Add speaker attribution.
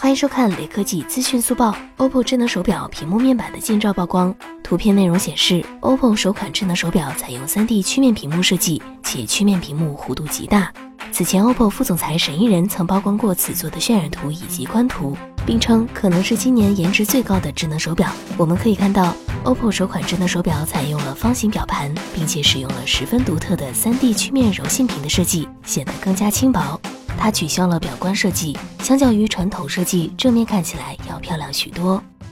Speaker 1: 欢迎收看雷科技资讯速报。OPPO 智能手表屏幕面板的近照曝光，图片内容显示，OPPO 首款智能手表采用 3D 曲面屏幕设计，且曲面屏幕弧度极大。此前，OPPO 副总裁沈一人曾曝光过此作的渲染图以及官图，并称可能是今年颜值最高的智能手表。我们可以看到，OPPO 首款智能手表采用了方形表盘，并且使用了十分独特的 3D 曲面柔性屏的设计，显得更加轻薄。它取消了表冠设计，相较于传统设计，正面看起来要漂亮许多。